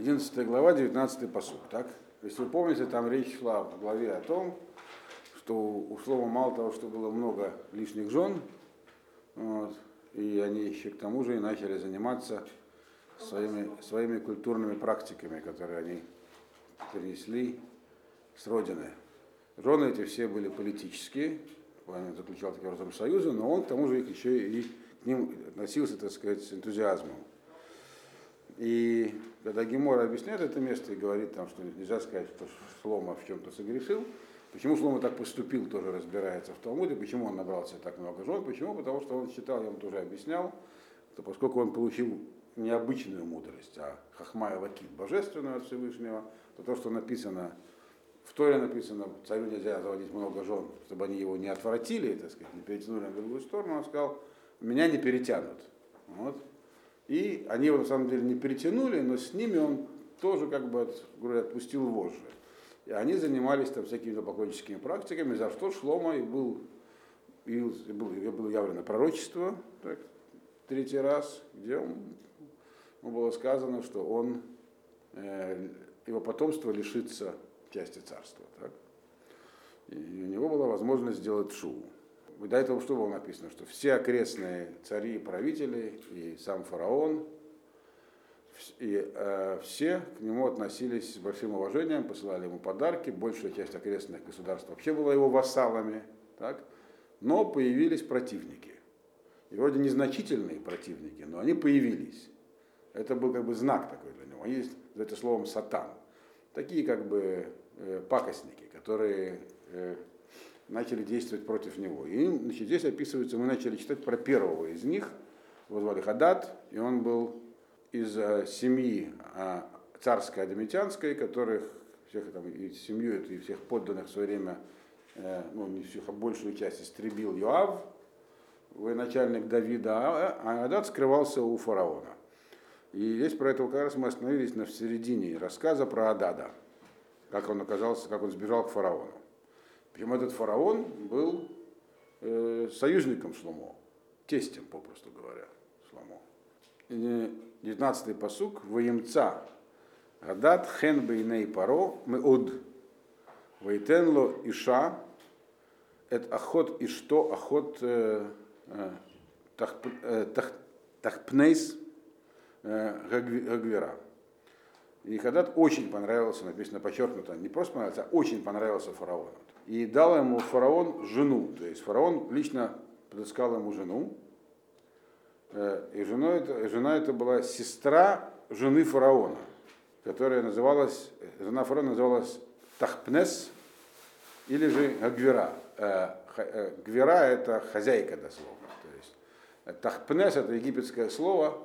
11 глава, 19 посуд, так? Если вы помните, там речь шла в главе о том, что у слова мало того, что было много лишних жен, вот, и они еще к тому же и начали заниматься своими, своими культурными практиками, которые они перенесли с родины. Жены эти все были политические, он заключал такие образом союзы, но он к тому же их еще и к ним относился, так сказать, с энтузиазмом. И когда Гемора объясняет это место и говорит там, что нельзя сказать, что Шлома в чем-то согрешил, почему Шлома так поступил, тоже разбирается в Талмуде, почему он набрал себе так много жен, почему? Потому что он считал, я вам тоже объяснял, что поскольку он получил необычную мудрость, а Хахма и Лакит, божественную от Всевышнего, то то, что написано, в Торе написано, царю нельзя заводить много жен, чтобы они его не отвратили, так сказать, не перетянули на другую сторону, он сказал, меня не перетянут. Вот. И они его на самом деле не перетянули, но с ними он тоже как бы говоря, отпустил вожжи. И они занимались там всякими поклонническими практиками, за что Шлома и был, и был, и было явлено пророчество, так, третий раз, где он, было сказано, что он, э, его потомство лишится части царства. Так? И у него была возможность сделать шоу до этого что было написано? Что все окрестные цари и правители, и сам фараон, и э, все к нему относились с большим уважением, посылали ему подарки, большая часть окрестных государств вообще была его вассалами, так? но появились противники. И вроде незначительные противники, но они появились. Это был как бы знак такой для него. Они есть за это словом сатан. Такие как бы э, пакостники, которые э, начали действовать против него. И значит, здесь описывается, мы начали читать про первого из них, его звали Хадад, и он был из э, семьи э, царской адамитянской, которых всех там, и семью и всех подданных в свое время, э, ну не всех, а большую часть истребил Йоав, военачальник Давида, а, а Адад скрывался у фараона. И здесь про это как раз мы остановились на середине рассказа про Адада, как он оказался, как он сбежал к фараону. Причем этот фараон был э, союзником Шломо, тестем, попросту говоря, Шломо. 19-й посук. Воемца Гадат хен бейней паро меод. Вейтенло иша эт охот ишто охот э, э, тахпнейс гагвера. И Хадад очень понравился, написано подчеркнуто, не просто понравился, а очень понравился фараону и дал ему фараон жену. То есть фараон лично подыскал ему жену. Э, и жена это, жена это была сестра жены фараона, которая называлась, жена фараона называлась Тахпнес или же Гвера. Э, э, Гвера это хозяйка дословно. То есть Тахпнес это египетское слово,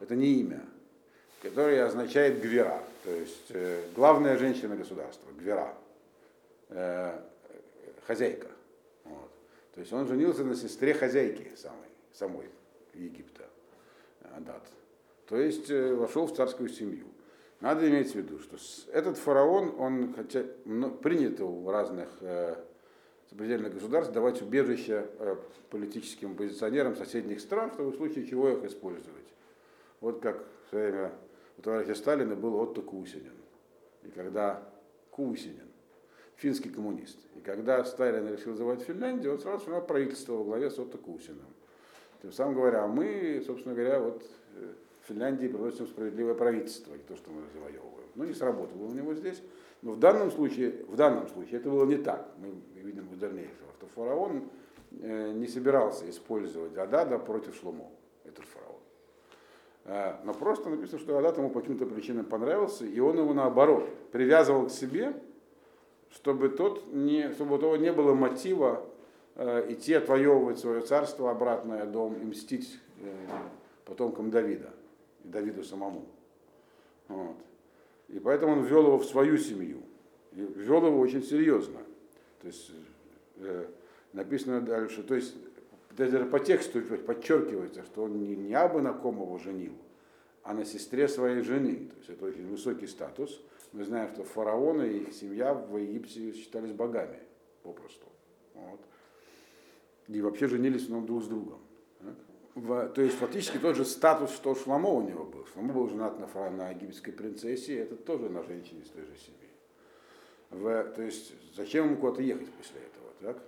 это не имя, которое означает Гвера. То есть главная женщина государства, Гвера хозяйка. Вот. То есть он женился на сестре хозяйки самой, самой Египта, Адат. То есть э, вошел в царскую семью. Надо иметь в виду, что этот фараон, он хотя ну, принято у разных э, государств давать убежище э, политическим оппозиционерам соседних стран, чтобы в случае чего их использовать. Вот как в свое время у товарища Сталина был Отто Кусинин. И когда Кусинин финский коммунист. И когда Сталин решил завоевать Финляндию, он сразу формировал правительство во главе с Отто Кусиным. Тем самым говоря, мы, собственно говоря, вот э, в Финляндии приносим справедливое правительство, не то, что мы завоевываем. Ну, не сработало у него здесь. Но в данном случае, в данном случае это было не так. Мы видим в дальнейшем, что фараон э, не собирался использовать Адада против Шлумо, этот фараон. Э, но просто написано, что Адад ему по каким-то причинам понравился, и он его наоборот привязывал к себе, чтобы, тот не, чтобы у того не было мотива э, идти отвоевывать свое царство, обратное дом и мстить э, потомкам Давида, и Давиду самому. Вот. И поэтому он ввел его в свою семью. И ввел его очень серьезно. То есть э, написано дальше, то есть даже по тексту подчеркивается, что он не, не абы на ком его женил, а на сестре своей жены. То есть это очень высокий статус. Мы знаем, что фараоны и их семья в Египте считались богами попросту. Вот. И вообще женились ну, друг с другом. В, то есть фактически тот же статус, что Шламо у него был. Шламо был женат на, на египетской принцессе, это тоже на женщине из той же семьи. В, то есть зачем ему куда-то ехать после этого, так?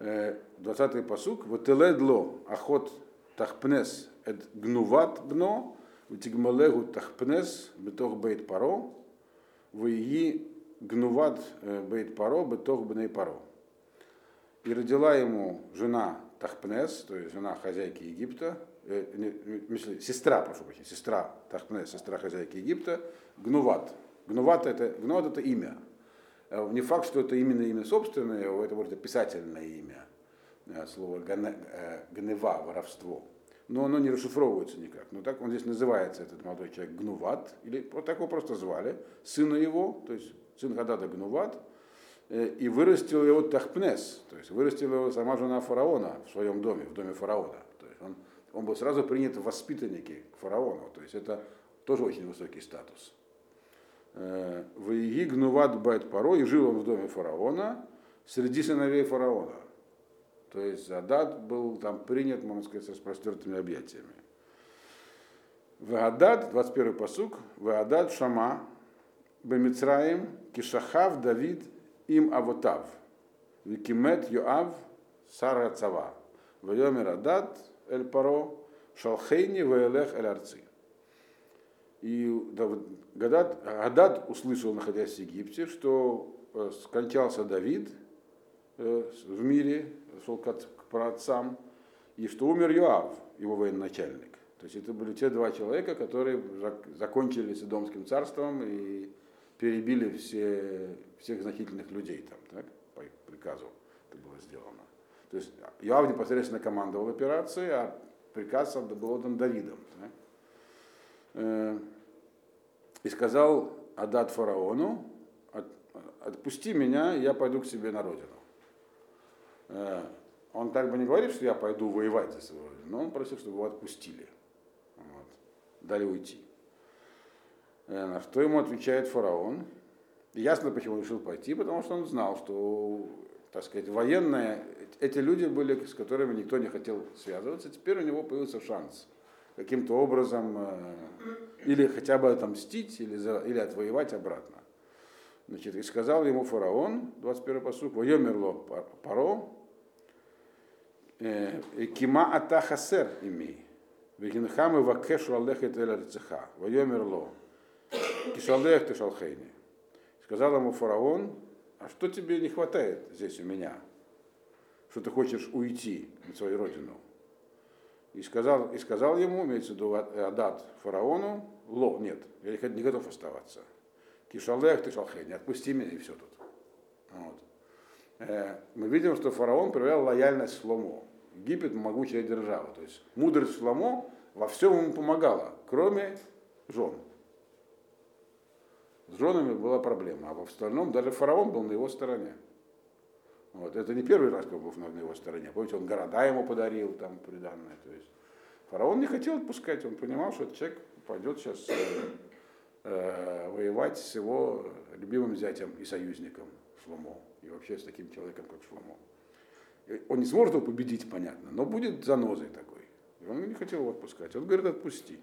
20-й посук. Вателедло ахот тахпнес эд гнуват бно, утигмалегу тахпнес бетох бейт паро, вии гнуват бейт паро бетох бней паро. И родила ему жена Тахпнес, то есть жена хозяйки Египта, э, не, сестра, прошу прощения, сестра Тахпнес, сестра хозяйки Египта, Гнуват. Гнуват это, Гнуват это имя. Э, не факт, что это именно имя собственное, это может описательное имя. Э, слово гнева, воровство. Но оно не расшифровывается никак. Но так он здесь называется, этот молодой человек, Гнуват, или вот так его просто звали, сына его, то есть сын Хадада Гнуват, и вырастил его Тахпнес, то есть вырастила его сама жена фараона в своем доме, в доме фараона. То есть он, он был сразу принят в воспитанники к фараону, то есть это тоже очень высокий статус. Э, в Гнуват Байт Паро, и жил он в доме фараона среди сыновей фараона. То есть Адад был там принят, можно сказать, с распростертыми объятиями. Ваадад, 21 посук, Ваадад Шама, Бемицраим, Кишахав, Давид, им авотав. Викимет Йоав Сара Цава. Вайомер Адат Эль Паро Шалхейни Ваэлех Эль Арци. И Гадад, Гадад услышал, находясь в Египте, что э, скончался Давид э, в мире, шел к праотцам, и что умер Йоав, его военачальник. То есть это были те два человека, которые закончили Сидомским царством и перебили все, всех значительных людей там, так, по их приказу это было сделано. То есть Иоав непосредственно командовал операцией, а приказ был отдан Давидом. Так. Э, и сказал Адат фараону, отпусти меня, я пойду к себе на родину. Э, он так бы не говорит, что я пойду воевать за свою родину, но он просил, чтобы его отпустили. Вот. Дали уйти. Э, на что ему отвечает фараон. Ясно, почему он решил пойти, потому что он знал, что, так сказать, военные, эти люди были, с которыми никто не хотел связываться, теперь у него появился шанс каким-то образом э, или хотя бы отомстить, или, за, или отвоевать обратно. Значит, и сказал ему фараон, 21 посуд, воемерло паро, э, кима атахасер имей, вегинхамы вакешу алехет эль арцеха, воемерло, Кишалех ты шалхейни. Сказал ему фараон, а что тебе не хватает здесь у меня? Что ты хочешь уйти на свою родину? И сказал, и сказал ему, имеется в виду Адат фараону, ло, нет, я не готов оставаться. Кишалех ты шалхейни, отпусти меня и все тут. Вот. Э, мы видим, что фараон проявлял лояльность Шломо. Египет могучая держава. То есть мудрость Шломо во всем ему помогала, кроме жен. С женами была проблема, а в остальном даже фараон был на его стороне. Вот. Это не первый раз, как был на его стороне. Помните, он города ему подарил, там, приданное. То есть фараон не хотел отпускать, он понимал, что этот человек пойдет сейчас э, э, воевать с его любимым зятем и союзником Шломо. И вообще с таким человеком, как Шломо. Он не сможет его победить, понятно, но будет занозой такой. И он не хотел его отпускать. Он говорит, отпусти.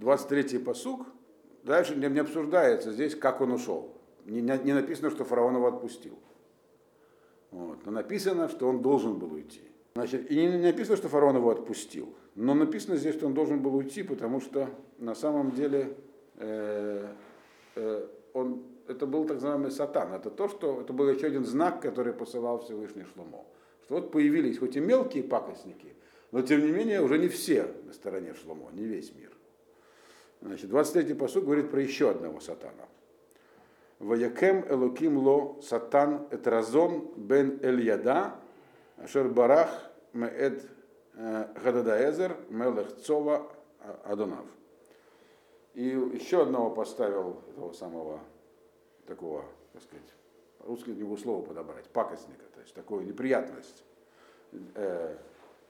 23-й посуг, Дальше не, не обсуждается здесь, как он ушел. Не, не написано, что фараон его отпустил. Вот. Но написано, что он должен был уйти. Значит, и не написано, что фараон его отпустил. Но написано здесь, что он должен был уйти, потому что на самом деле э, э, он, это был так называемый сатан. Это то, что это был еще один знак, который посылал Всевышний Шломо. Что вот появились хоть и мелкие пакостники, но тем не менее уже не все на стороне Шломо, не весь мир. Значит, 23-й посуд говорит про еще одного сатана. Ваякем элоким ло сатан этразон бен эль-яда, ашер барах меэд э, гададаэзер мелех цова адонав. И еще одного поставил этого самого такого, так сказать, русский не могу слово подобрать, пакостника, то есть такую неприятность. Э,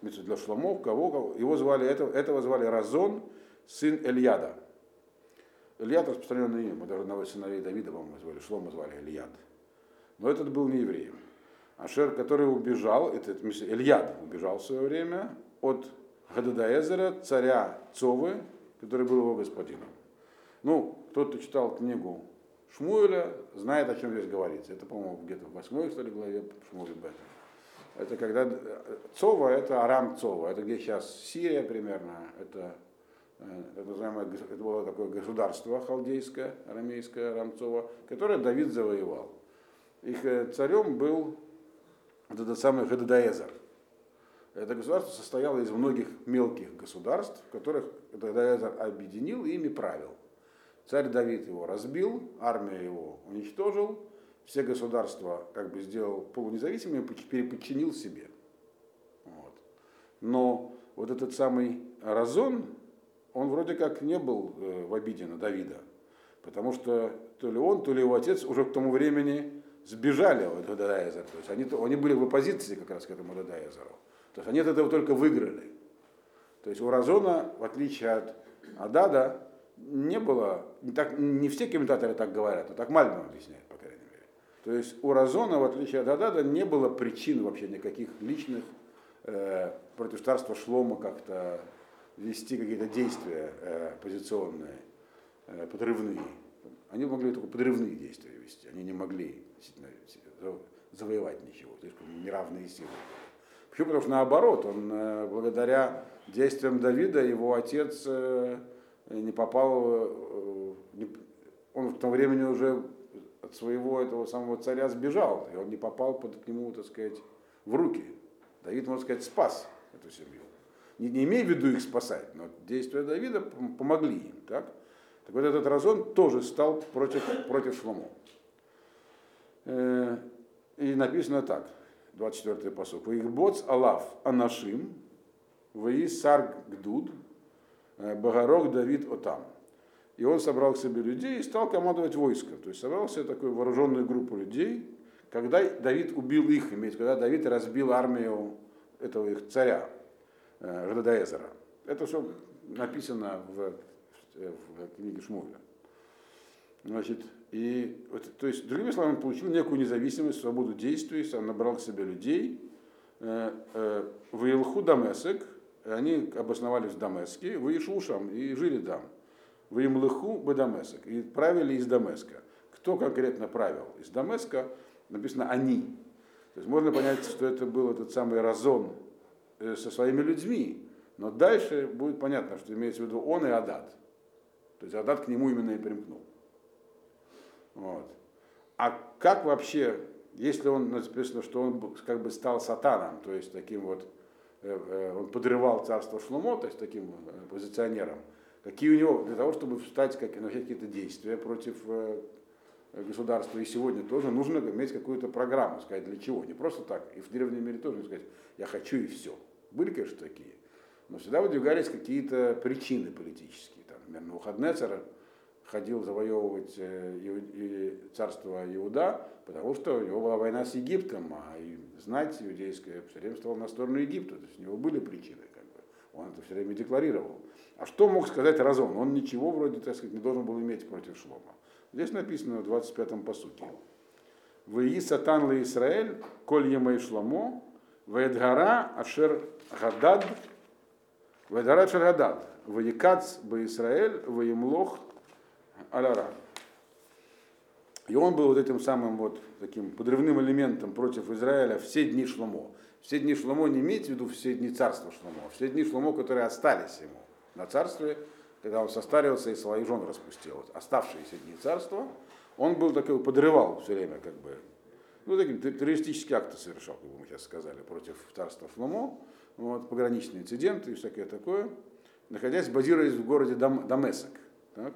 для Шломов, кого, кого, его звали, этого, этого звали Разон, сын Эльяда. Ильяд распространенное имя, мы даже одного из сыновей Давида, по-моему, звали, Шлома звали Ильяд. Но этот был не евреем. Ашер, который убежал, этот Ильяд убежал в свое время от Хададаэзера, царя Цовы, который был его господином. Ну, тот, кто читал книгу Шмуэля, знает, о чем здесь говорится. Это, по-моему, где-то в восьмой, что ли, главе Шмуэля Бета. Это когда Цова, это Арам Цова, это где сейчас Сирия примерно, это это, называемое, это было такое государство халдейское, арамейское, Рамцово, которое Давид завоевал. Их э, царем был вот этот самый Хададаэзер. Это государство состояло из многих мелких государств, которых Хададаэзер объединил и ими правил. Царь Давид его разбил, армия его уничтожил, все государства как бы сделал полунезависимыми, переподчинил себе. Вот. Но вот этот самый Разон, он вроде как не был э, в обиде на Давида, потому что то ли он, то ли его отец уже к тому времени сбежали от Дадаезера. То есть они, они были в оппозиции как раз к этому Дадаезеру. То есть они от этого только выиграли. То есть у Разона, в отличие от Адада, не было, не, так, не все комментаторы так говорят, но так Мальбим объясняет, по крайней мере. То есть у Разона, в отличие от Адада, не было причин вообще никаких личных э, против царства Шлома как-то вести какие-то действия э, позиционные, э, подрывные. Они могли только подрывные действия вести, они не могли завоевать ничего, слишком неравные силы. Почему? Потому что наоборот, он э, благодаря действиям Давида, его отец э, не попал, э, он в то времени уже от своего этого самого царя сбежал, и он не попал под к нему, так сказать, в руки. Давид, можно сказать, спас эту семью. Не, не имея в виду их спасать, но действия Давида помогли им. Так, так вот этот Разон тоже стал против, против Шломо. Э, и написано так, 24-й посок. Ваихбоц Алав Анашим, Ваи Сарг Гдуд, э, Багарок Давид Отам. И он собрал к себе людей и стал командовать войском. То есть собрал себе такую вооруженную группу людей, когда Давид убил их, имеется, когда Давид разбил армию этого их царя, Рададаэзера. Это все написано в, в книге Шмуэля. Значит, и, вот, то есть, другими словами, получил некую независимость, свободу действий, сам набрал к себе людей. Э, э, в Илху Дамесек, они обосновались в Дамеске, в Ишушам и жили там. В Имлыху Бадамесек, и правили из Дамеска. Кто конкретно правил? Из Дамеска написано «они». То есть можно понять, что это был этот самый Разон э, со своими людьми, но дальше будет понятно, что имеется в виду он и Адат. То есть Адат к нему именно и примкнул. Вот. А как вообще, если он написано, что он как бы стал сатаном, то есть таким вот, э, э, он подрывал царство Шлумо, то есть таким э, позиционером, какие у него, для того, чтобы встать как, на какие-то действия против государства, и сегодня тоже нужно иметь какую-то программу, сказать для чего, не просто так, и в древнем мире тоже сказать, я хочу и все. Были, конечно, такие, но всегда выдвигались какие-то причины политические, там, например, Навуходнецера, ходил завоевывать э, царство Иуда, потому что у него была война с Египтом, а знать иудейское все время стало на сторону Египта. То есть у него были причины, как бы. он это все время декларировал. А что мог сказать Разон? Он ничего вроде, так сказать, не должен был иметь против Шлома. Здесь написано в 25-м посуке. Ваи сатан ла Исраэль, коль емей шломо, ваэдгара ашер гадад, ваэдгара ашер гадад, ваикац ба Исраэль, ваимлох Аляра. И он был вот этим самым вот таким подрывным элементом против Израиля все дни Шломо. Все дни Шломо не имеется в виду все дни царства Шломо, все дни Шломо, которые остались ему на царстве, когда он состарился и своих жен распустил. Вот оставшиеся дни царства, он был такой, подрывал все время, как бы, ну, такие террористические акты совершал, как бы мы сейчас сказали, против царства Шломо, вот, пограничные инциденты и всякое такое, находясь, базируясь в городе Дам, Дамесок. Так?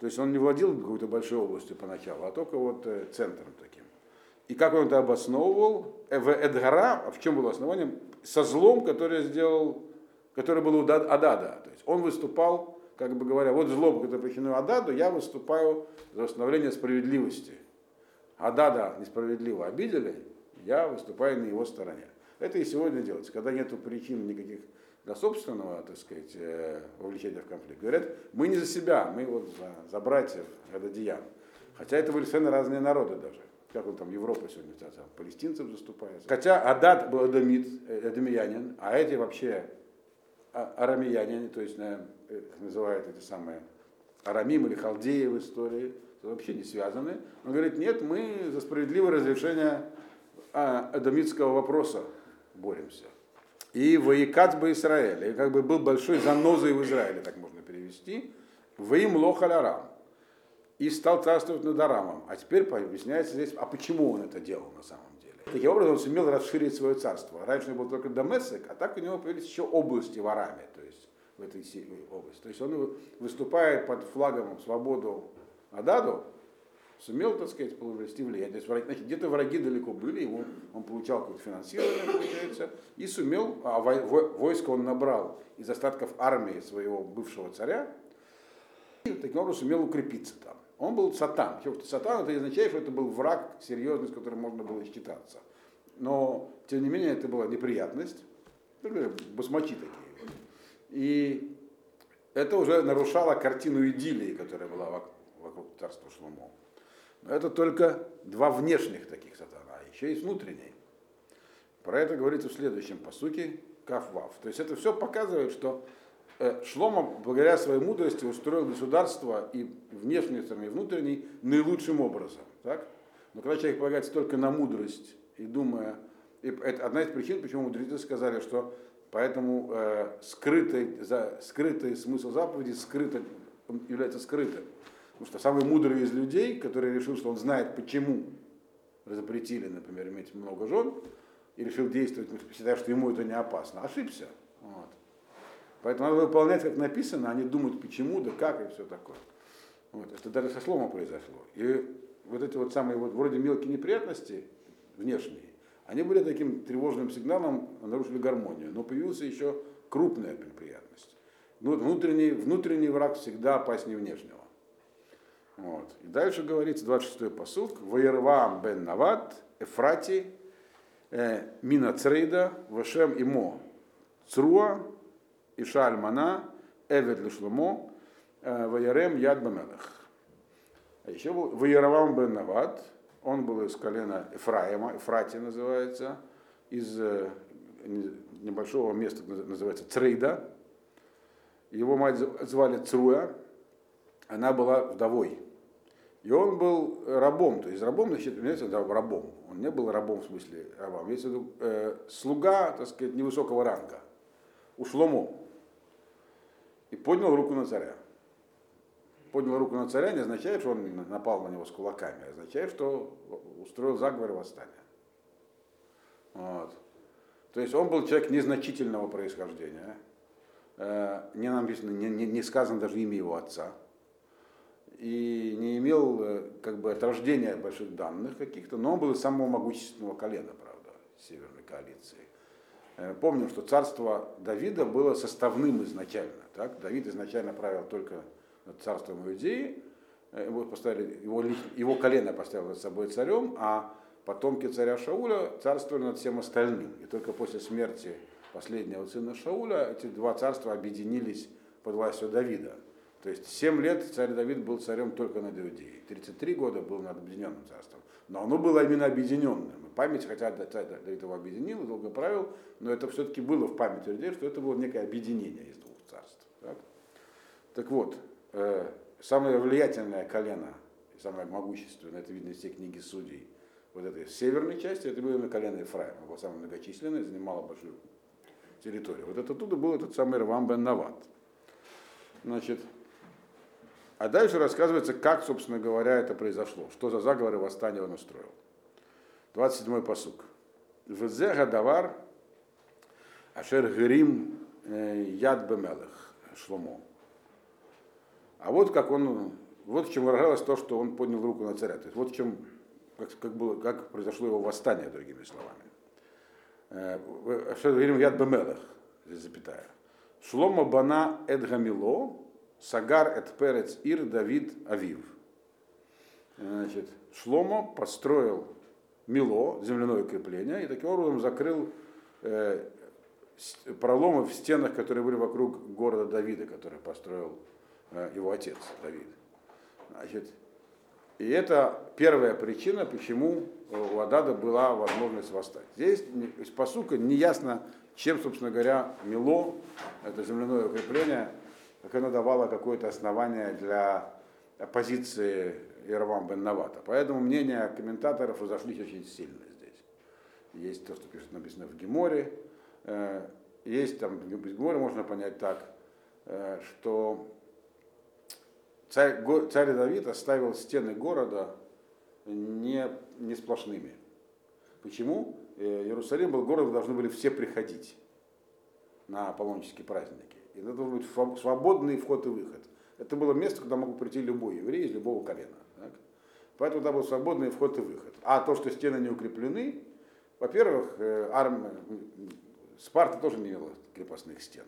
То есть он не владел какой-то большой областью поначалу, а только вот э, центром таким. И как он это обосновывал? Э, в Эдгара, а в чем было основание? Со злом, который сделал, который был у Адада. То есть он выступал, как бы говоря, вот зло, которое причинено Ададу, я выступаю за восстановление справедливости. Адада несправедливо обидели, я выступаю на его стороне. Это и сегодня делается, когда нет причин никаких для собственного, так сказать, э, вовлечения в конфликт. Говорят, мы не за себя, мы вот за, за братьев Гададиян. Хотя это были совершенно разные народы даже. Как он там, Европа сегодня, там, палестинцев заступает. Хотя Адад был эдомит, эдомиянин, а эти вообще а- арамеяне, то есть э, э, называют эти самые арамим или халдеи в истории, вообще не связаны. Он говорит, нет, мы за справедливое разрешение а, адамитского вопроса боремся. И воекат бы Израиль, и как бы был большой занозой в Израиле, так можно перевести, вы им лохалярам. И стал царствовать над Арамом. А теперь объясняется здесь, а почему он это делал на самом деле. Таким образом, он сумел расширить свое царство. Раньше он был только Дамесек, а так у него появились еще области в Араме, то есть в этой области. То есть он выступает под флагом свободу Ададу, сумел, так сказать, приобрести влияние. То есть, значит, где-то враги далеко были, его, он получал какое-то финансирование, получается, и сумел, а войско он набрал из остатков армии своего бывшего царя, и таким образом сумел укрепиться там. Он был сатан. Сатан это означает, что это был враг серьезный, с которым можно было считаться. Но, тем не менее, это была неприятность. Басмачи такие. И это уже нарушало картину идиллии, которая была вокруг царства Шломо. Но это только два внешних таких сатана, а еще есть внутренний. Про это говорится в следующем посуке Кафвав. То есть это все показывает, что э, Шлома, благодаря своей мудрости, устроил государство и внешней стороны, и внутренней наилучшим образом. Так? Но когда человек полагается только на мудрость и думая, и это одна из причин, почему мудрецы сказали, что поэтому э, скрытый, за, скрытый смысл заповеди скрыто, является скрытым. Потому что самый мудрый из людей, который решил, что он знает, почему запретили, например, иметь много жен, и решил действовать, считая, что ему это не опасно, ошибся. Вот. Поэтому надо выполнять, как написано, а не думать, почему, да как и все такое. Вот. Это даже со слома произошло. И вот эти вот самые вот вроде мелкие неприятности внешние, они были таким тревожным сигналом, нарушили гармонию. Но появился еще крупная неприятность. Ну, внутренний, внутренний враг всегда опаснее внешнего. Вот. И дальше говорится 26-й посуд. Ваервам бен Нават, Эфрати, э, Мина Вашем Имо, Цруа, Иша Альмана, Эвед Лешломо, э, Ваерем Яд Бамелах. А еще был Ваервам бен Нават, он был из колена Ефраима, Ефрати называется, из э, небольшого места, называется Црейда. Его мать звали Цруя, она была вдовой. И он был рабом, то есть рабом, значит, имеется да, рабом. Он не был рабом в смысле раба, имеется в виду э, слуга, так сказать, невысокого ранга. У Шломо. И поднял руку на царя. Поднял руку на царя не означает, что он напал на него с кулаками, а означает, что устроил заговор и восстание. Вот. То есть он был человек незначительного происхождения. Э, не написано, не, не, не сказано даже имя его отца и не имел э, как бы от рождения больших данных каких-то, но он был из самого могущественного колена, правда, северной коалиции. Э, помним, что царство Давида было составным изначально. Так? Давид изначально правил только над царством Иудеи, э, его, поставили, его, его колено поставило над собой царем, а потомки царя Шауля царствовали над всем остальным. И только после смерти последнего сына Шауля эти два царства объединились под властью Давида. То есть 7 лет царь Давид был царем только над Иудеей. 33 года был над объединенным царством. Но оно было именно объединенным. Память, хотя царь Давид его объединил, долго правил, но это все-таки было в памяти людей, что это было некое объединение из двух царств. Так, так вот, э, самое влиятельное колено, самое могущественное, это видно из всей книги судей, вот этой северной части, это было именно колено Ефраима, было самое многочисленное, занимало большую территорию. Вот это оттуда был этот самый Рвам Нават. Значит, а дальше рассказывается, как, собственно говоря, это произошло, что за заговор и восстание он устроил. 27-й посук. Везега давар ашер грим э, яд бемелех шломо. А вот как он, вот в чем выражалось то, что он поднял руку на царя. То есть вот в чем, как, как, было, как произошло его восстание, другими словами. Э, ашер грим яд бемелех, здесь запятая. Шломо бана эдгамило, Сагар эт перец ир Давид Авив. Значит, Шломо построил Мило, земляное крепление, и таким образом закрыл э, проломы в стенах, которые были вокруг города Давида, который построил э, его отец Давид. Значит, и это первая причина, почему у Адада была возможность восстать. Здесь из посука неясно, чем, собственно говоря, Мило, это земляное укрепление, как оно давало какое-то основание для позиции Ирвам бен Навата. Поэтому мнения комментаторов разошлись очень сильно здесь. Есть то, что пишет, написано в Геморе, э, есть там, в Геморе можно понять так, э, что царь, царь Давид оставил стены города не, не сплошными. Почему? Э, Иерусалим был город, где должны были все приходить на паломнические праздники. И это должен быть свободный вход и выход. Это было место, куда мог прийти любой еврей из любого колена. Так? Поэтому там был свободный вход и выход. А то, что стены не укреплены, во-первых, э, армия, Спарта тоже не имела крепостных стен.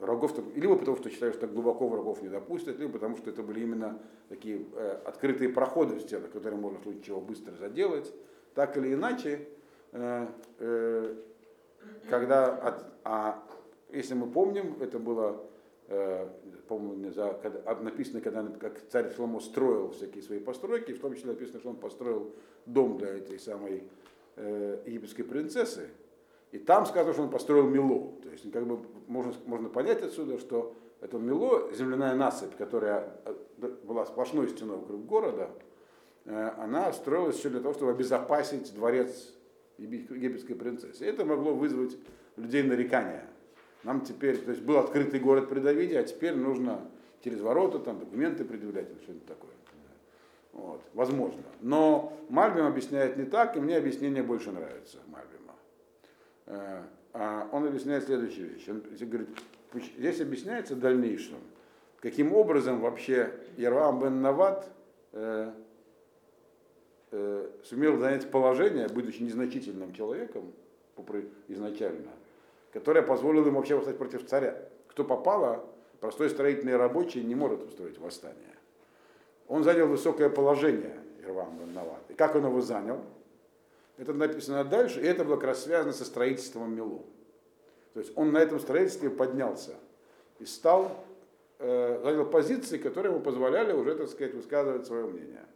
Врагов, либо потому, что считают, что так глубоко врагов не допустят, либо потому, что это были именно такие э, открытые проходы в стенах, которые можно в случае чего быстро заделать. Так или иначе, э, когда, от, а, если мы помним, это было э, помню, за, когда, написано, когда как царь Шломо строил всякие свои постройки, в том числе написано, что он построил дом для этой самой э, египетской принцессы, и там сказано, что он построил Мило. То есть как бы можно, можно понять отсюда, что это Мило, земляная насыпь, которая э, была сплошной стеной вокруг города, э, она строилась еще для того, чтобы обезопасить дворец египетской принцессы. И это могло вызвать людей нарекания. Нам теперь, то есть был открытый город при Давиде, а теперь нужно через ворота там документы предъявлять или что-нибудь такое. Вот, возможно. Но Мальбим объясняет не так, и мне объяснение больше нравится Мальбима. Э, а он объясняет следующую вещь. Он говорит, здесь объясняется в дальнейшем, каким образом вообще Ярвам бен Нават э, э, сумел занять положение, будучи незначительным человеком изначально, которое позволило ему вообще восстать против царя. Кто попало, простой строительный рабочий не может устроить восстание. Он занял высокое положение, Ирвам бен Нават. И как он его занял? Это написано дальше, и это было как раз связано со строительством Милу. То есть он на этом строительстве поднялся и стал, э, занял позиции, которые ему позволяли уже, так сказать, высказывать свое мнение.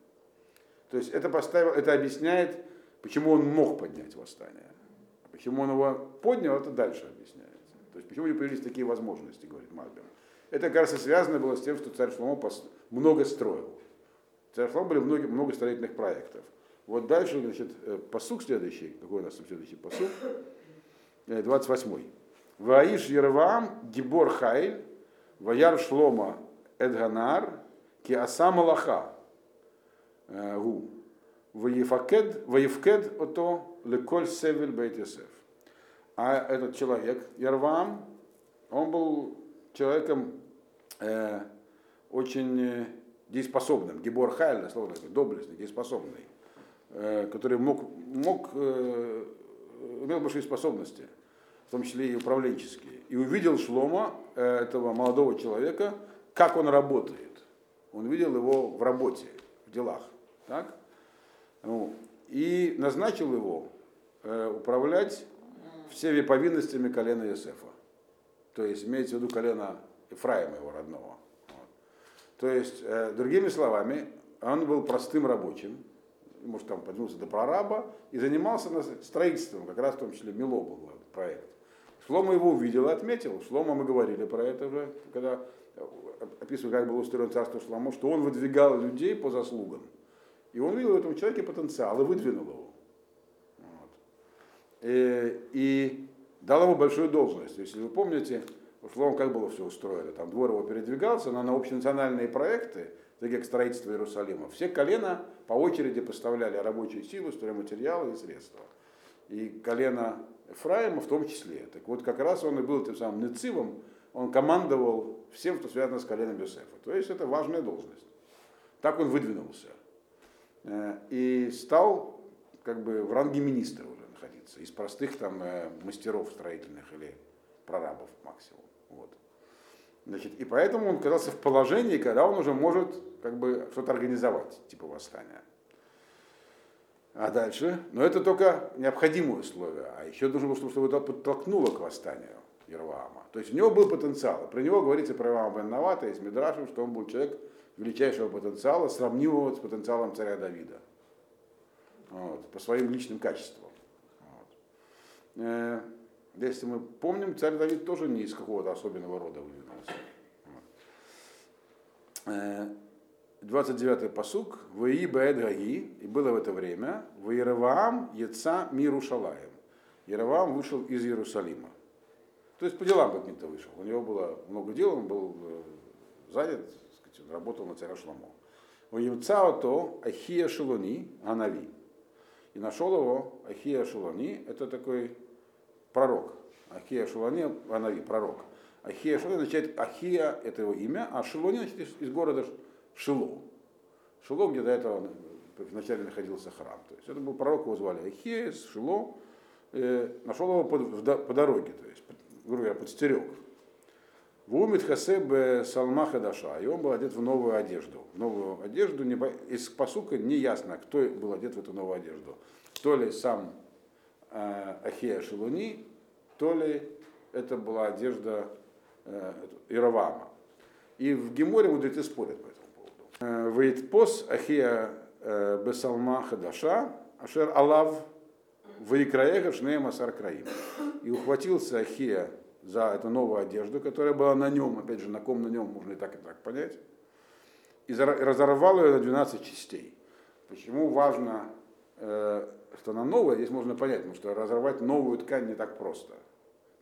То есть это, поставил, это объясняет, почему он мог поднять восстание. Почему он его поднял, это дальше объясняется. То есть почему у него появились такие возможности, говорит Мальбим. Это, кажется, связано было с тем, что царь Шломо много строил. Царь Шломо были много, много строительных проектов. Вот дальше, значит, э, посук следующий. Какой у нас следующий посук? 28. Э, Ваиш Ервам Гибор Хайль, Ваяр Шлома Эдганар, Ки Асама Лаха. Э, гу. Ваевкед, Ваевкед ото леколь севель бейтесев. А этот человек, Ярвам, он был человеком э, очень дееспособным. Гибор Хайль, слово такое, доблестный, дееспособный. Э, который мог, мог э, имел большие способности, в том числе и управленческие. И увидел Шлома, э, этого молодого человека, как он работает. Он видел его в работе, в делах. Так? Ну, и назначил его управлять всеми повинностями колена Иосифа. То есть имеется в виду колено Ефраима, его родного. Вот. То есть, другими словами, он был простым рабочим, может, там поднялся до прораба и занимался строительством, как раз в том числе Мило был проект. Шлома его увидел и отметил. Шлома мы говорили про это уже, когда описывали, как было устроено царство Шлома, что он выдвигал людей по заслугам. И он видел в этом человеке потенциал и выдвинул его. Вот. И, э, и дал ему большую должность. Если вы помните, у Шлома как было все устроено. Там двор его передвигался, но на общенациональные проекты, такие как строительство Иерусалима, все колена по очереди поставляли рабочую силу, стройматериалы и средства. И колено Ефраима в том числе. Так вот, как раз он и был тем самым нецивом, он командовал всем, что связано с коленом Йосефа. То есть это важная должность. Так он выдвинулся. Э, и стал как бы в ранге министра уже находиться, из простых там э, мастеров строительных или прорабов максимум. Вот. Значит, и поэтому он оказался в положении, когда он уже может как бы что-то организовать, типа восстания. А дальше? Но это только необходимое условие. А еще нужно было, чтобы это подтолкнуло к восстанию Ерваама. То есть у него был потенциал. Про него говорится про Ерваама бен Навата из Мидрашем, что он был человек величайшего потенциала, сравнимого с потенциалом царя Давида. Вот, по своим личным качествам. Вот. Э, Если мы помним, царь Давид тоже не из какого-то особенного рода выдвинулся. 29-й посук. Ваи Баэд и было в это время, в Иераваам Яца Миру Шалаем. Яровам вышел из Иерусалима. То есть по делам каким-то вышел. У него было много дел, он был э, занят, работал на царя Шламо. то Ахия Шелони, Анави. И нашел его Ахия Шелони, это такой пророк. Ахия Шелони, Анави, пророк. Ахия Шелони означает Ахия, это его имя, а Шелони значит из города Шило. Шило, где до этого вначале находился храм. То есть это был пророк, его звали Ахия, Шило, э, нашел его по, по дороге, то есть, грубо говоря, подстерег. Вумит Хасеб Салмаха Даша, и он был одет в новую одежду. В новую одежду, не, из посука не ясно, кто был одет в эту новую одежду. То ли сам э, Ахия Шилуни, то ли это была одежда э, Иравама. И в Геморе мудрецы спорят по этому поводу. Э, Вейтпос Ахия э, Бесалма Хадаша, Ашер Алав Ваикраеха Шнеема Саркраим. И ухватился Ахия за эту новую одежду, которая была на нем, опять же, на ком на нем, можно и так, и так понять, и разорвал ее на 12 частей. Почему важно, э, что она новая, здесь можно понять, потому что разорвать новую ткань не так просто.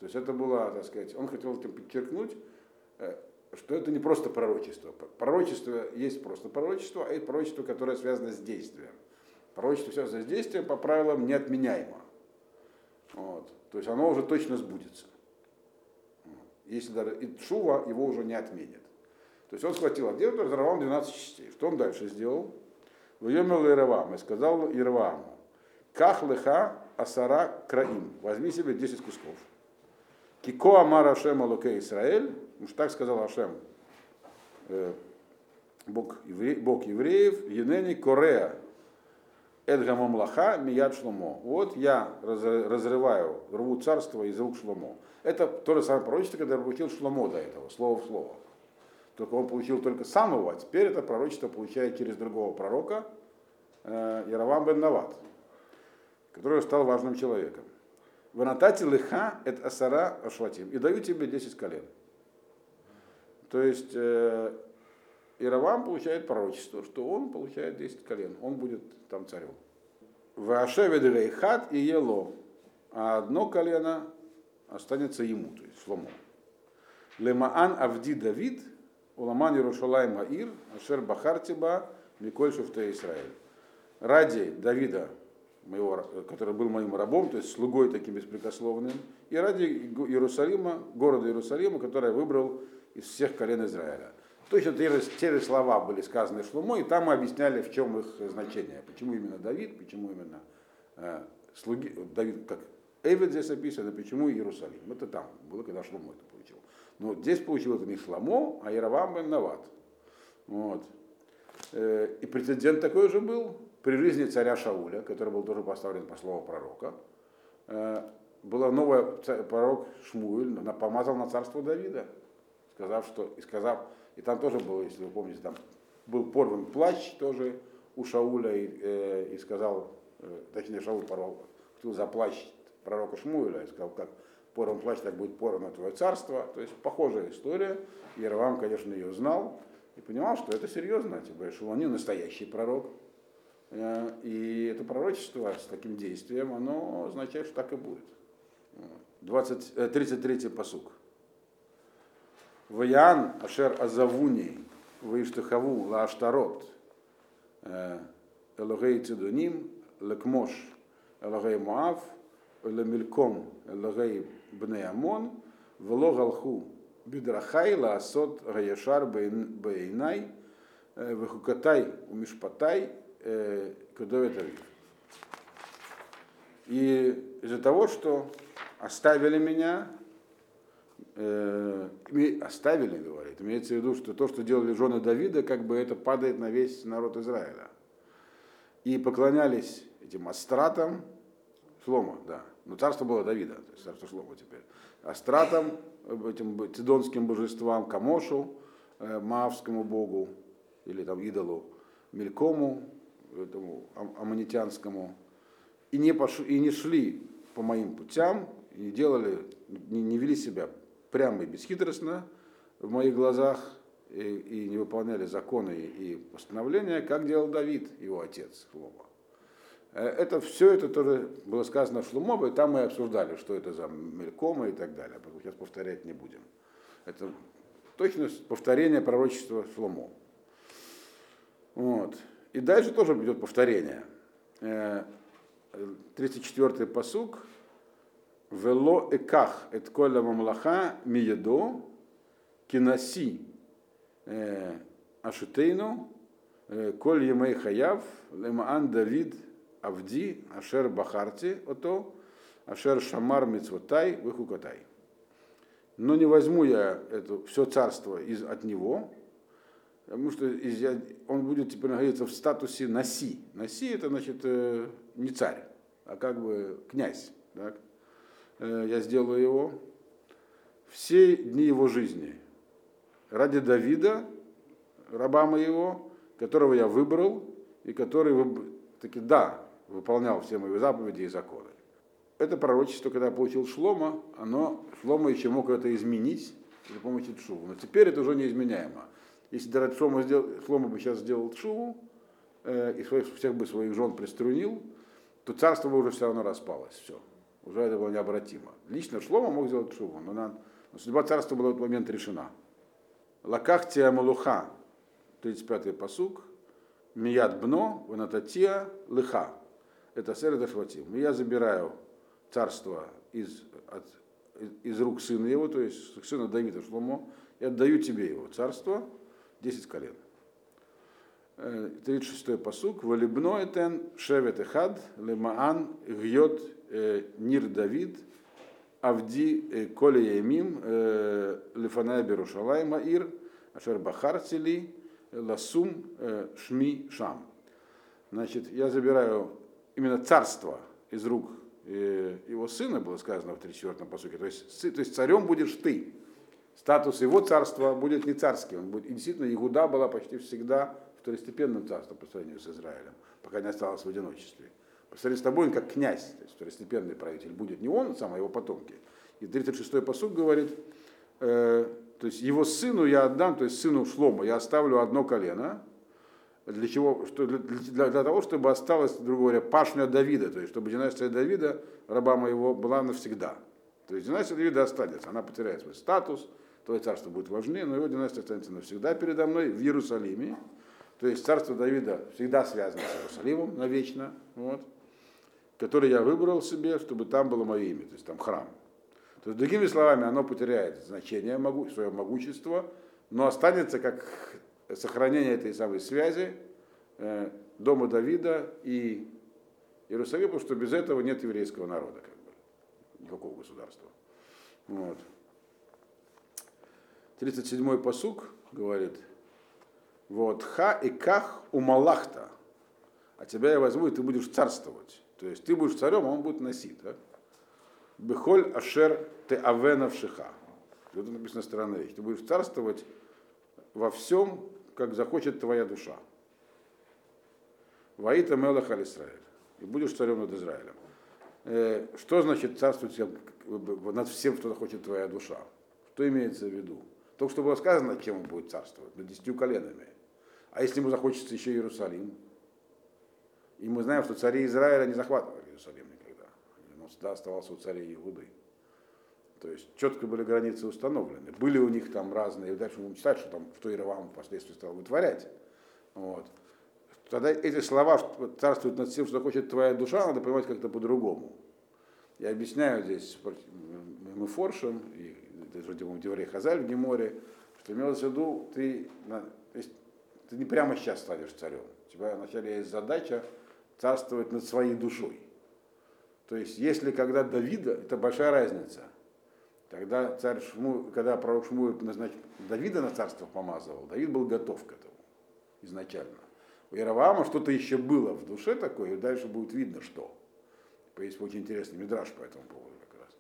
То есть это было, так сказать, он хотел этим подчеркнуть, э, что это не просто пророчество. Пророчество есть просто пророчество, а это пророчество, которое связано с действием. Пророчество связано с действием по правилам неотменяемо. Вот. То есть оно уже точно сбудется. Если даже и Шува его уже не отменит. То есть он схватил одежду, разорвал 12 частей. Что он дальше сделал? Выемел Иравам и сказал Ираваму, Ках леха асара краим. Возьми себе 10 кусков. Кико амар Ашем Алуке Исраэль. Уж так сказал Ашем, э, Бог, евре, Бог евреев, Енени Корея, Эдгама Млаха, Мияд Шломо. Вот я разрываю, рву царство из рук Шломо. Это то же самое пророчество, когда получил Шломо до этого, слово в слово. Только он получил только сам его, а теперь это пророчество получает через другого пророка, э, Яровам бен Нават, который стал важным человеком. В анатате лиха это асара ашватим. И даю тебе 10 колен. То есть э, Иравам получает пророчество, что он получает 10 колен, он будет там царем. В Ашеведрейхат и Ело, а одно колено останется ему, то есть Шломо. Лемаан Авди Давид, Уламан Иерушалай Маир, Ашер Бахартиба, Миколь Шуфте Израиль. Ради Давида, моего, который был моим рабом, то есть слугой таким беспрекословным, и ради Иерусалима, города Иерусалима, который я выбрал из всех колен Израиля. Точно те же, те же слова были сказаны Шлумо, и там мы объясняли, в чем их значение. Почему именно Давид, почему именно э, слуги, Давид, как Эвид здесь описан, а почему Иерусалим. Это там было, когда Шлумо это получил. Но здесь получил это не Шломо, а Яровам бен Нават. Вот. Э, и прецедент такой же был при жизни царя Шауля, который был тоже поставлен по слову пророка. Э, была новая пророк Шмуэль, помазал на царство Давида, сказав, что, и сказав, и там тоже было, если вы помните, там был порван плащ тоже у Шауля, и, э, и сказал, э, точнее, Шауль порвал, хотел за плащ пророка Шмуэля, и сказал, как порван плащ, так будет порвано твое царство. То есть похожая история. Яровам, конечно, ее знал и понимал, что это серьезно, типа, что он не настоящий пророк. Э, и это пророчество с таким действием, оно означает, что так и будет. 20, 33-й посук. Ваян Ашер Азавуни Ваиштахаву Лааштарот Элогей Цидуним Лекмош Элогей Моав Лемильком Элогей Бне Амон Вело Галху Бидрахай Лаасот Гаяшар Бейнай Вехукатай Умишпатай Кудовет Авив. И из-за того, что оставили меня, э, оставили, говорит, имеется в виду, что то, что делали жены Давида, как бы это падает на весь народ Израиля. И поклонялись этим астратам, Шлома, да, но царство было Давида, то есть царство Шлома теперь, астратам, этим цидонским божествам, Камошу, э, Маавскому богу, или там идолу, Мелькому, этому аммонитянскому, и не, пош... и не шли по моим путям, не делали, не, не вели себя прямо и бесхитростно в моих глазах, и, и не выполняли законы и постановления, как делал Давид, его отец Шлома. Э, это все это тоже было сказано в Шлумове, там мы обсуждали, что это за мелькома и так далее. Сейчас повторять не будем. Это точно повторение пророчества Шломо. Вот. И дальше тоже идет повторение. 34-й э, посук. Вело эках эт коля мамлаха миедо кинаси ашитейну э, коль емей хаяв лемаан Давид Авди Ашер Бахарти Ото Ашер Шамар Мицвотай Выхукотай. Но не возьму я это все царство из, от него, потому что он будет теперь находиться в статусе Наси. Наси это значит э, не царь, а как бы князь. Так? Э, я сделаю его все дни его жизни ради Давида, раба моего, которого я выбрал, и который таки, да, выполнял все мои заповеди и законы. Это пророчество, когда получил Шлома, оно, Шлома еще мог это изменить при помощи Тшуву. Но теперь это уже неизменяемо. Если даже Шлома, сделал, Шлома бы сейчас сделал Тшуву, э, и своих, всех бы своих жен приструнил, то царство бы уже все равно распалось. Все. Уже это было необратимо. Лично Шлома мог сделать Тшуву, но, но судьба царства была в этот момент решена. Лакахтия Малуха, 35-й посук, Мият Бно, Ванататия Лыха. Это Сер Дашватим. Я забираю царство из, от, из рук сына его, то есть сына Давида Шломо, и отдаю тебе его царство, 10 колен. 36-й э, посук. Валибно этен шевет эхад лемаан гьет нир Давид авди э, коли ямим лифанай берушалай маир ашер бахарцели ласум шми шам. Значит, я забираю именно царство из рук его сына, было сказано в 34-м посуке. То есть, то есть царем будешь ты. Статус его царства будет не царский. Он будет, и действительно, Игуда была почти всегда второстепенным царством по сравнению с Израилем, пока не осталось в одиночестве. По сравнению с тобой он как князь, то есть второстепенный правитель будет не он сам, а его потомки. И 36-й посуд говорит, э, то есть его сыну я отдам, то есть сыну Шлома, я оставлю одно колено, для чего? Что для, для, для того, чтобы осталась, грубо говоря, пашня Давида, то есть чтобы династия Давида, раба моего, была навсегда. То есть династия Давида останется, она потеряет свой статус, твое царство будет важнее, но его династия останется навсегда передо мной в Иерусалиме. То есть царство Давида всегда связано с Иерусалимом навечно, вот, который я выбрал себе, чтобы там было мое имя, то есть там храм. То есть, другими словами, оно потеряет значение, могу, свое могущество, но останется как сохранение этой самой связи э, дома Давида и Иерусалима, потому что без этого нет еврейского народа, как бы, никакого государства. Вот. 37-й посук говорит, вот, ха и ках у Малахта, а тебя я возьму, и ты будешь царствовать. То есть ты будешь царем, а он будет носить. Да? Бехоль ашер те авена в шиха. Вот написано вещь. Ты будешь царствовать во всем, как захочет твоя душа. Ваита Мелах Израиль. И будешь царем над Израилем. Э, что значит царствовать над всем, что захочет твоя душа? Что имеется в виду? Только что было сказано, чем он будет царствовать, над десятью коленами. А если ему захочется еще Иерусалим? И мы знаем, что цари Израиля не захватывали Иерусалим никогда. Он всегда оставался у царей Иуды. То есть четко были границы установлены. Были у них там разные, и дальше будем читать, что там, что Иеравам впоследствии стал вытворять. Вот. Тогда эти слова царствуют над всем, что хочет твоя душа, надо понимать как-то по-другому. Я объясняю здесь мы форшем, и вроде бы Деврей Хазаль в Геморе, что имелось в виду, ты, ты не прямо сейчас станешь царем. У тебя вначале есть задача царствовать над своей душой. То есть, если когда Давида, это большая разница – когда царь Шму, когда пророк назнач... Давида на царство помазывал, Давид был готов к этому изначально. У Яроваама что-то еще было в душе такое, и дальше будет видно, что. Есть очень интересный мидраж по этому поводу как раз.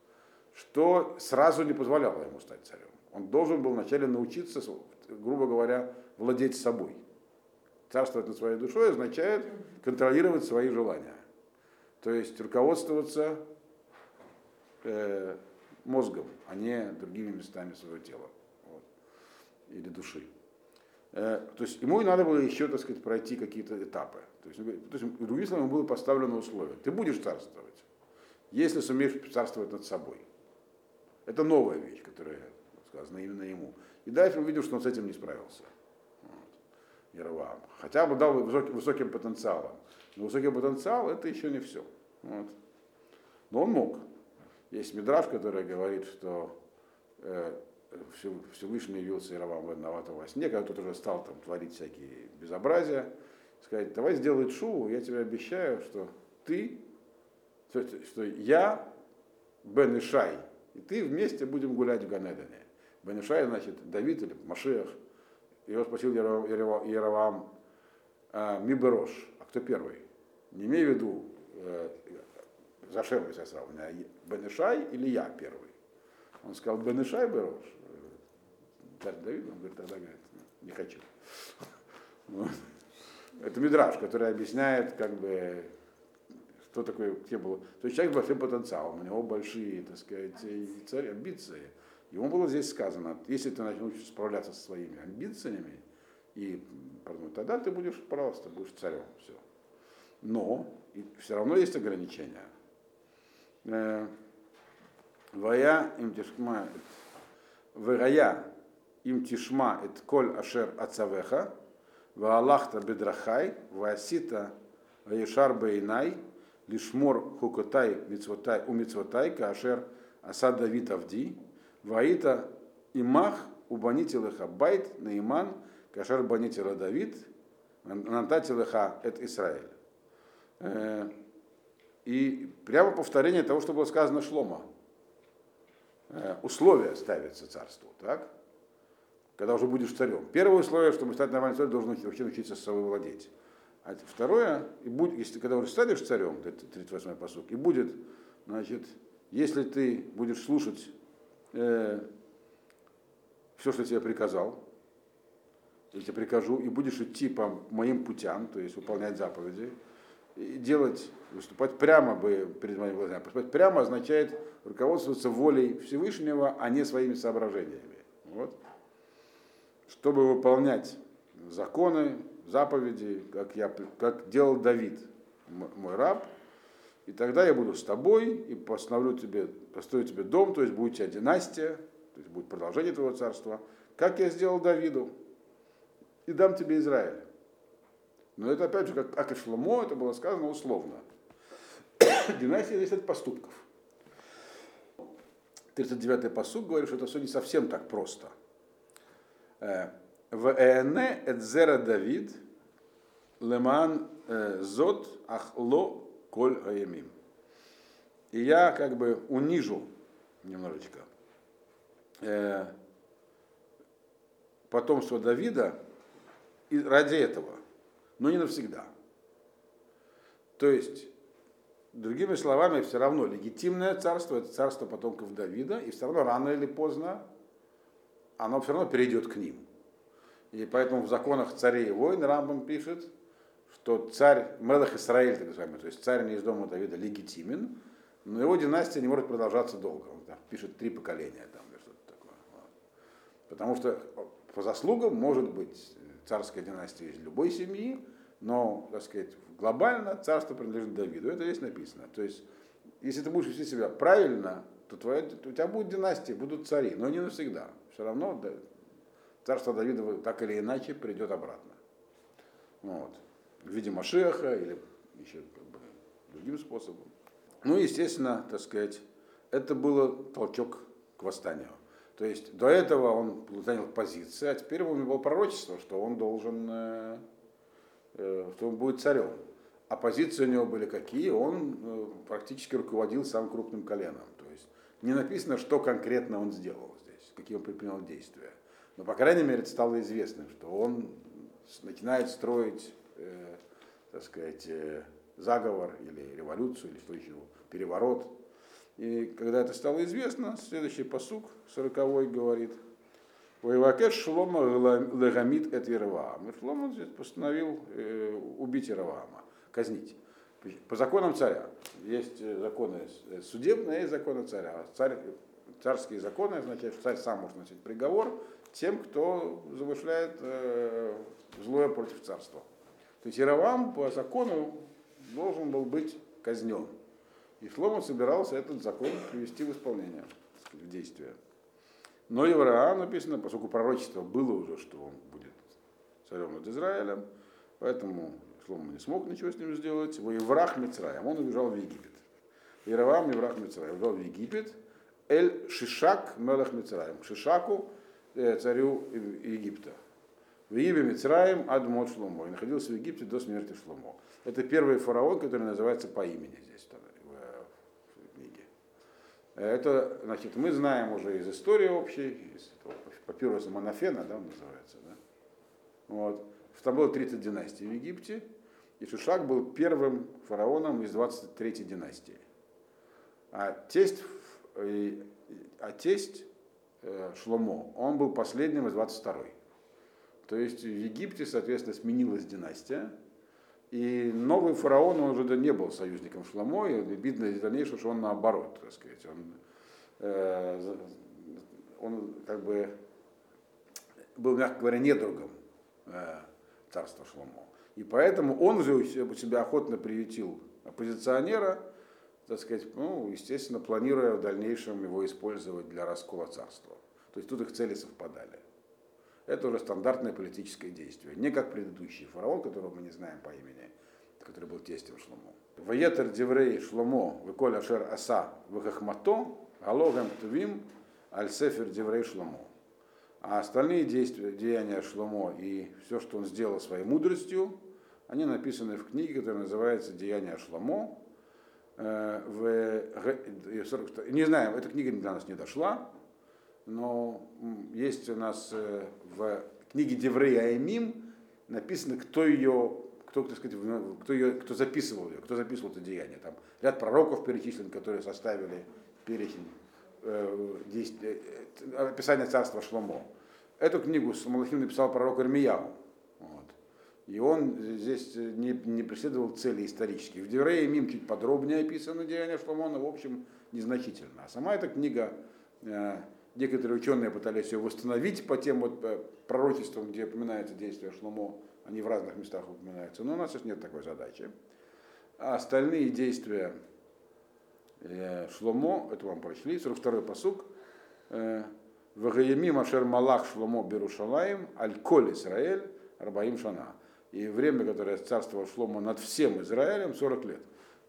Что сразу не позволяло ему стать царем. Он должен был вначале научиться, грубо говоря, владеть собой. Царствовать над своей душой означает контролировать свои желания. То есть руководствоваться э, мозгом, а не другими местами своего тела вот, или души. Э, то есть ему надо было еще, так сказать, пройти какие-то этапы. То есть, то есть другими словами, было поставлено условие. Ты будешь царствовать, если сумеешь царствовать над собой. Это новая вещь, которая сказана именно ему. И дальше он видел, что он с этим не справился. Яровам. Хотя бы дал высоким, высоким потенциалом. Но высокий потенциал это еще не все. Вот. Но он мог. Есть Мидраж, который говорит, что э, Всевышний явился Яровам виноватого во сне, когда тот уже стал там творить всякие безобразия, сказать, давай сделай шоу, я тебе обещаю, что ты, что, что я, Бен Ишай, и ты вместе будем гулять в Ганедане. Бен Ишай, значит, Давид или Машех. Его спросил Яровам а, Миберош, а кто первый? Не имею в виду э, Зашем, если я сравниваю, Бенешай или я первый? Он сказал, Бенешай Берош. Царь Давид, он говорит, тогда говорит, не хочу. Это Мидраж, который объясняет, как бы, что такое, где было. То есть человек большим потенциалом, у него большие, так сказать, царь, амбиции. Ему было здесь сказано, если ты начнешь справляться со своими амбициями, и пардон, тогда ты будешь, пожалуйста, будешь царем. Все. Но и все равно есть ограничения. Э, Вая им тишма, вая им тишма et коль ашер ацавеха, ваалахта бедрахай, ваасита ваешар бейнай, лишмор хукотай мицвотай, у мицвотай, кашер асад Давид Авди, ваита имах убанителеха байт наиман, кашер банителя Давид, нантателеха эт Израиль. Э, и прямо повторение того, что было сказано Шлома. Э, условия ставятся царству, так? Когда уже будешь царем. Первое условие, чтобы стать нормальным царем, должен вообще научиться с собой владеть. А второе, и будь, если когда уже станешь царем, 38-й посук, и будет, значит, если ты будешь слушать э, все, что я тебе приказал, я тебе прикажу, и будешь идти по моим путям, то есть выполнять заповеди, и делать, выступать прямо бы перед моими глазами. Выступать прямо означает руководствоваться волей Всевышнего, а не своими соображениями. Вот. Чтобы выполнять законы, заповеди, как, я, как делал Давид, мой раб, и тогда я буду с тобой и постановлю тебе, построю тебе дом, то есть будет у тебя династия, то есть будет продолжение твоего царства, как я сделал Давиду, и дам тебе Израиль. Но это опять же, как, как и Шломо, это было сказано условно. Династия зависит от поступков. 39-й посуд говорит, что это все не совсем так просто. Э, в Эне Эдзера Давид Леман э, Зод Ахло Коль Гаямим. И я как бы унижу немножечко э, потомство Давида и ради этого, но не навсегда. То есть, другими словами, все равно легитимное царство, это царство потомков Давида, и все равно рано или поздно оно все равно перейдет к ним. И поэтому в законах царей и войн Рамбам пишет, что царь Мелах Исраиль, так называемый, то есть царь не из дома Давида, легитимен, но его династия не может продолжаться долго. Он там, пишет три поколения там, или что-то такое. Вот. Потому что по заслугам может быть царская династия из любой семьи, но, так сказать, глобально царство принадлежит Давиду. Это здесь написано. То есть, если ты будешь вести себя правильно, то твоя, у тебя будет династия, будут цари, но не навсегда. Все равно царство Давида так или иначе придет обратно. Вот. В виде Машеха или еще как бы, другим способом. Ну, естественно, так сказать, это было толчок к восстанию. То есть до этого он занял позиции, а теперь у него было пророчество, что он должен, э, э, что он будет царем. А позиции у него были какие? Он э, практически руководил самым крупным коленом. То есть не написано, что конкретно он сделал здесь, какие он предпринял действия. Но, по крайней мере, это стало известным, что он начинает строить, э, так сказать, э, заговор или революцию, или что еще, переворот. И когда это стало известно, следующий посук, сороковой, говорит, Воевакет Шлома легамит эт Яроваам. И Шлома постановил э, убить Яроваама, казнить. По законам царя. Есть э, законы судебные, есть законы царя. Царь, царские законы означают, что царь сам может носить приговор тем, кто замышляет э, злое против царства. То есть Яровам по закону должен был быть казнен. И Шлома собирался этот закон привести в исполнение, в действие. Но Евраам написано, поскольку пророчество было уже, что он будет царем над Израилем, поэтому Шлома не смог ничего с ним сделать. Воеврах Мицраем, он убежал в Египет. Яровам Еврах Мицраем убежал в Египет. Эль Шишак Мелах Мицраем. Шишаку, э, царю Египта. В Египте Мицраем Адмот Шломо. И находился в Египте до смерти Шломо. Это первый фараон, который называется по имени здесь в книге. Это, значит, мы знаем уже из истории общей, из папируса Монофена, да, он называется, да. Вот. Там было 30 династий в Египте, и Шишак был первым фараоном из 23 династии. А тесть, а тесть э, Шломо, он был последним из 22-й. То есть в Египте, соответственно, сменилась династия, и новый фараон, он уже не был союзником Шломо, и видно из дальнейшего, что он наоборот, так сказать, он, э, он как бы был, мягко говоря, недругом э, царства Шломо. И поэтому он же себя охотно приютил оппозиционера, так сказать, ну, естественно, планируя в дальнейшем его использовать для раскола царства. То есть тут их цели совпадали. Это уже стандартное политическое действие. Не как предыдущий фараон, которого мы не знаем по имени, который был тестем Шломо. Ваетер Деврей Шломо, Виколь Ашер Аса, Вахахмато, Алогам Тувим, Аль-Сефер Деврей Шломо. А остальные действия, деяния Шломо и все, что он сделал своей мудростью, они написаны в книге, которая называется «Деяния Шломо». Э, в, не знаю, эта книга до нас не дошла, но есть у нас э, в книге Деврей Аймим написано, кто ее, кто, так сказать, кто, ее, кто записывал ее, кто записывал это деяние. Там ряд пророков перечислен, которые составили перечень э, э, описания царства Шломо. Эту книгу Малахим написал пророк Ирмияу. Вот. И он здесь не, не преследовал цели исторические. В Деврее Мим чуть подробнее описано деяния Шломо, но в общем незначительно. А сама эта книга Некоторые ученые пытались ее восстановить по тем вот э, пророчествам, где упоминается действие Шломо, они в разных местах упоминаются. Но у нас сейчас нет такой задачи. А остальные действия э, Шломо, это вам прочли, 42-й посук, э, Вагаеми Машер Малах Шломо Берушалаем, Аль-Коль Исраэль, Рабаим Шана. И время, которое царствовал Шломо над всем Израилем, 40 лет.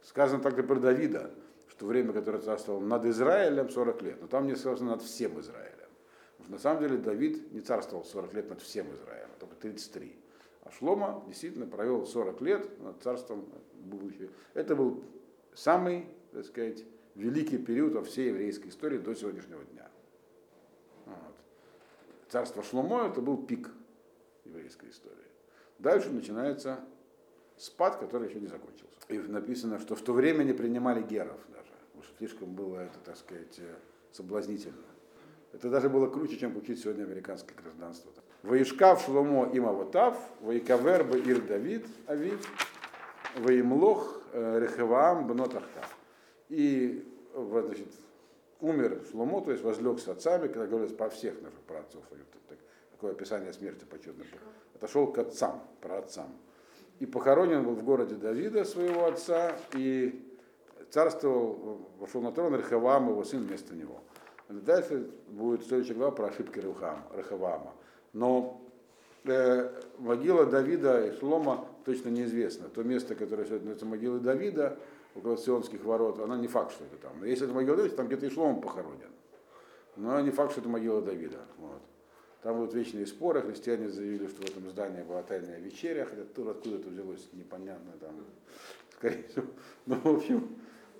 Сказано также про Давида, то время, которое царствовал над Израилем 40 лет, но там не сказано над всем Израилем. Потому что на самом деле Давид не царствовал 40 лет над всем Израилем, только 33. А Шлома действительно провел 40 лет над царством будущего. Это был самый, так сказать, великий период во всей еврейской истории до сегодняшнего дня. Вот. Царство Шломо это был пик еврейской истории. Дальше начинается спад, который еще не закончился. И написано, что в то время не принимали геров даже потому что слишком было это, так сказать, э, соблазнительно. Это даже было круче, чем получить сегодня американское гражданство. Воишкав Шломо им Авотав, Воикавер Ир Давид Авив, Воимлох э, Рехеваам Бнотахта. И значит, умер Шломо, то есть возлег с отцами, когда говорилось про всех наших праотцов, такое описание смерти почетное. Отошел к отцам, про отцам. И похоронен был в городе Давида, своего отца, и царствовал, вошел на трон Рехавам, его сын вместо него. Дальше будет следующая глава про ошибки Рехавама. Но э, могила Давида и Шлома точно неизвестна. То место, которое сегодня называется могилой Давида, около Сионских ворот, она не факт, что это там. Но если это могила Давида, там где-то и Шлома похоронен. Но не факт, что это могила Давида. Вот. Там будут вечные споры, христиане заявили, что в этом здании была тайная вечеря, хотя откуда это взялось, непонятно, там, скорее всего. Ну, в общем,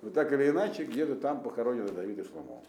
но так или иначе, где-то там похоронено Давид и Шломо.